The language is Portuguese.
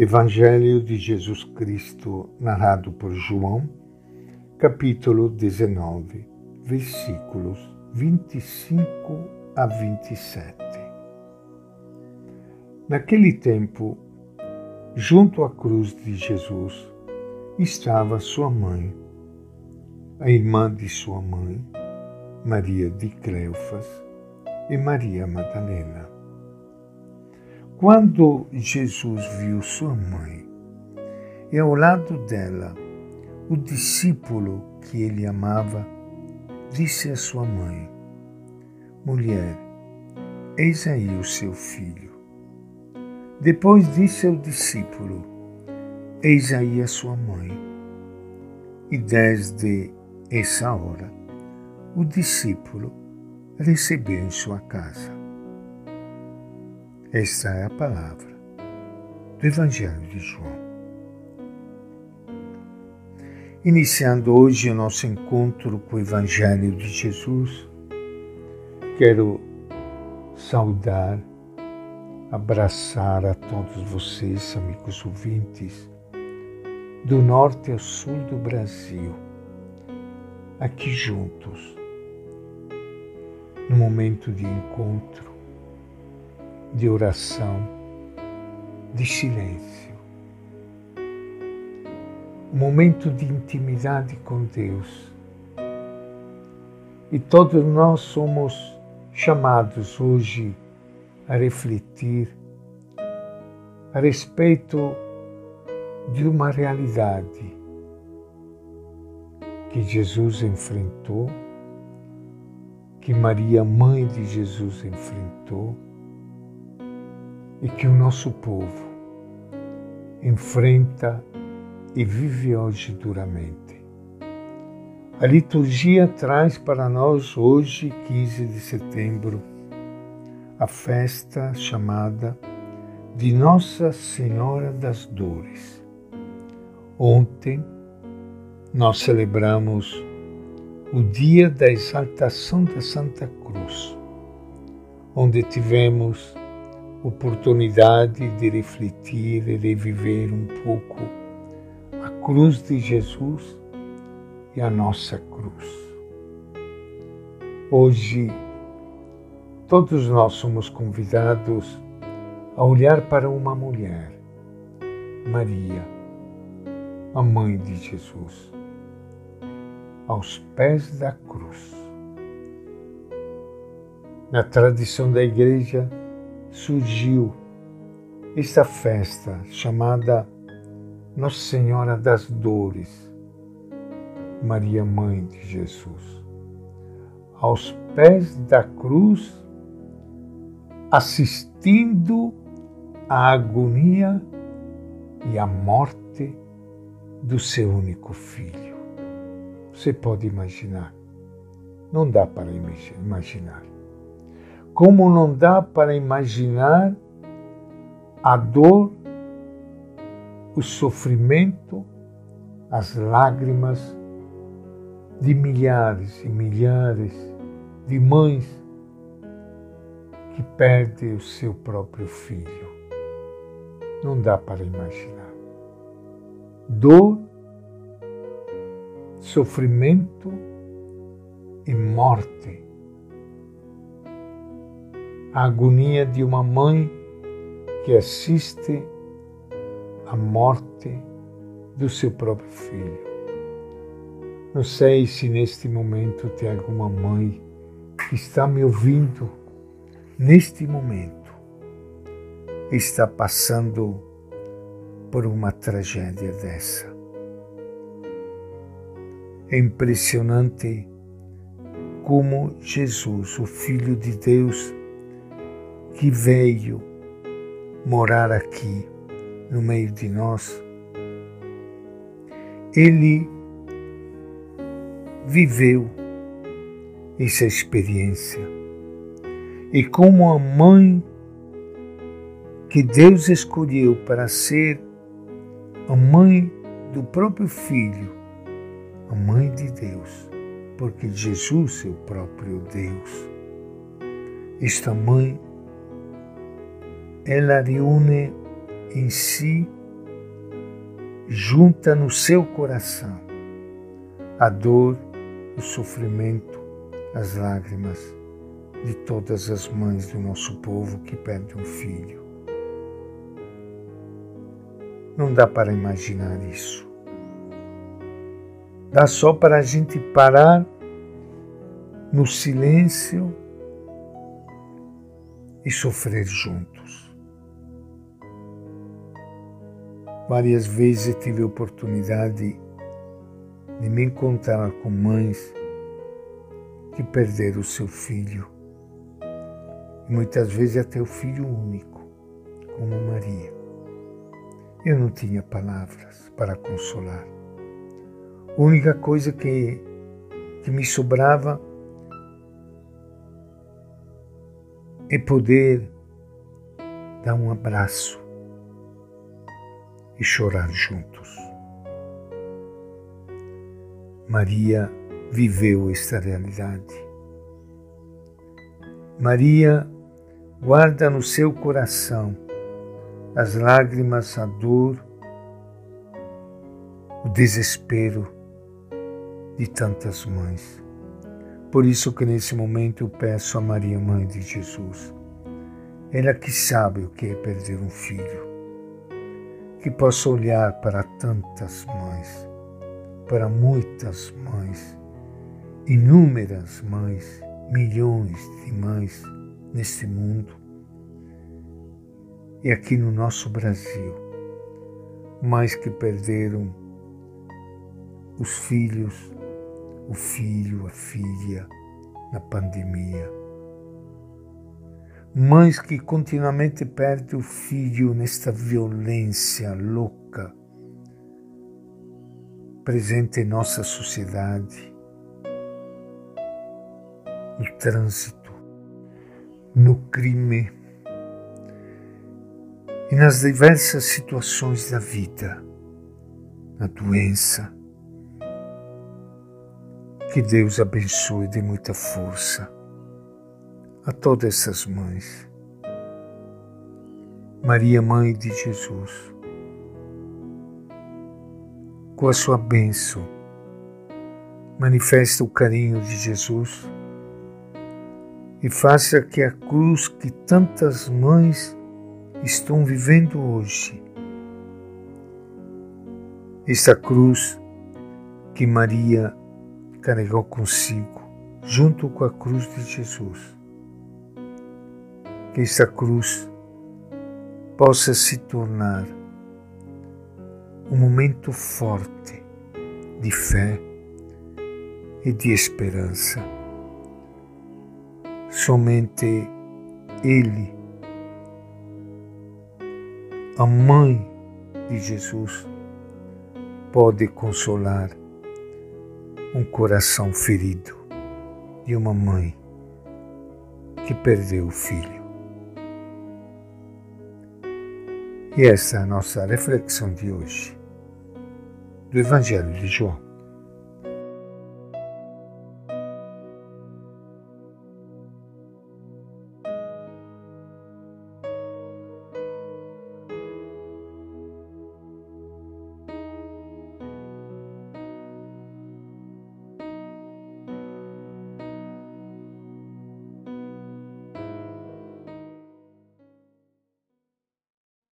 Evangelho de Jesus Cristo, narrado por João, capítulo 19, versículos 25 a 27. Naquele tempo, junto à cruz de Jesus, estava sua mãe, a irmã de sua mãe, Maria de Cleofas e Maria Madalena. Quando Jesus viu sua mãe e ao lado dela o discípulo que ele amava, disse à sua mãe: Mulher, eis aí o seu filho. Depois disse ao discípulo: Eis aí a sua mãe. E desde essa hora, o discípulo recebeu em sua casa. Esta é a palavra do Evangelho de João. Iniciando hoje o nosso encontro com o Evangelho de Jesus, quero saudar, abraçar a todos vocês, amigos ouvintes, do norte ao sul do Brasil, aqui juntos, no momento de encontro de oração, de silêncio. Momento de intimidade com Deus. E todos nós somos chamados hoje a refletir a respeito de uma realidade que Jesus enfrentou, que Maria, mãe de Jesus, enfrentou e que o nosso povo enfrenta e vive hoje duramente. A liturgia traz para nós hoje, 15 de setembro, a festa chamada de Nossa Senhora das Dores. Ontem nós celebramos o dia da exaltação da Santa Cruz, onde tivemos oportunidade de refletir e de viver um pouco a cruz de Jesus e a nossa cruz. Hoje, todos nós somos convidados a olhar para uma mulher, Maria, a mãe de Jesus, aos pés da cruz. Na tradição da Igreja, surgiu esta festa chamada Nossa Senhora das Dores, Maria Mãe de Jesus. Aos pés da cruz, assistindo à agonia e à morte do seu único filho. Você pode imaginar? Não dá para imaginar. Como não dá para imaginar a dor, o sofrimento, as lágrimas de milhares e milhares de mães que perdem o seu próprio filho. Não dá para imaginar. Dor, sofrimento e morte a agonia de uma mãe que assiste à morte do seu próprio filho. Não sei se neste momento tem alguma mãe que está me ouvindo neste momento está passando por uma tragédia dessa. É impressionante como Jesus, o Filho de Deus, que veio morar aqui no meio de nós, ele viveu essa experiência. E como a mãe que Deus escolheu para ser a mãe do próprio filho, a mãe de Deus, porque Jesus é o próprio Deus. Esta mãe ela reúne em si junta no seu coração a dor, o sofrimento, as lágrimas de todas as mães do nosso povo que perdem um filho. Não dá para imaginar isso. Dá só para a gente parar no silêncio e sofrer juntos. Várias vezes tive a oportunidade de me encontrar com mães que perderam o seu filho, e muitas vezes até o filho único, como Maria. Eu não tinha palavras para consolar. A única coisa que, que me sobrava é poder dar um abraço e chorar juntos. Maria viveu esta realidade. Maria guarda no seu coração as lágrimas, a dor, o desespero de tantas mães. Por isso que nesse momento eu peço a Maria, Mãe de Jesus, ela que sabe o que é perder um filho, que possa olhar para tantas mães, para muitas mães, inúmeras mães, milhões de mães neste mundo e aqui no nosso Brasil, mães que perderam os filhos o filho, a filha na pandemia. Mães que continuamente perdem o filho nesta violência louca presente em nossa sociedade, no trânsito, no crime e nas diversas situações da vida, na doença, que Deus abençoe e dê muita força a todas essas mães. Maria, Mãe de Jesus, com a sua bênção, manifesta o carinho de Jesus e faça que a cruz que tantas mães estão vivendo hoje, esta cruz que Maria carregou consigo, junto com a cruz de Jesus. Que esta cruz possa se tornar um momento forte de fé e de esperança. Somente Ele, a Mãe de Jesus, pode consolar um coração ferido de uma mãe que perdeu o filho. E essa é a nossa reflexão de hoje do Evangelho de João.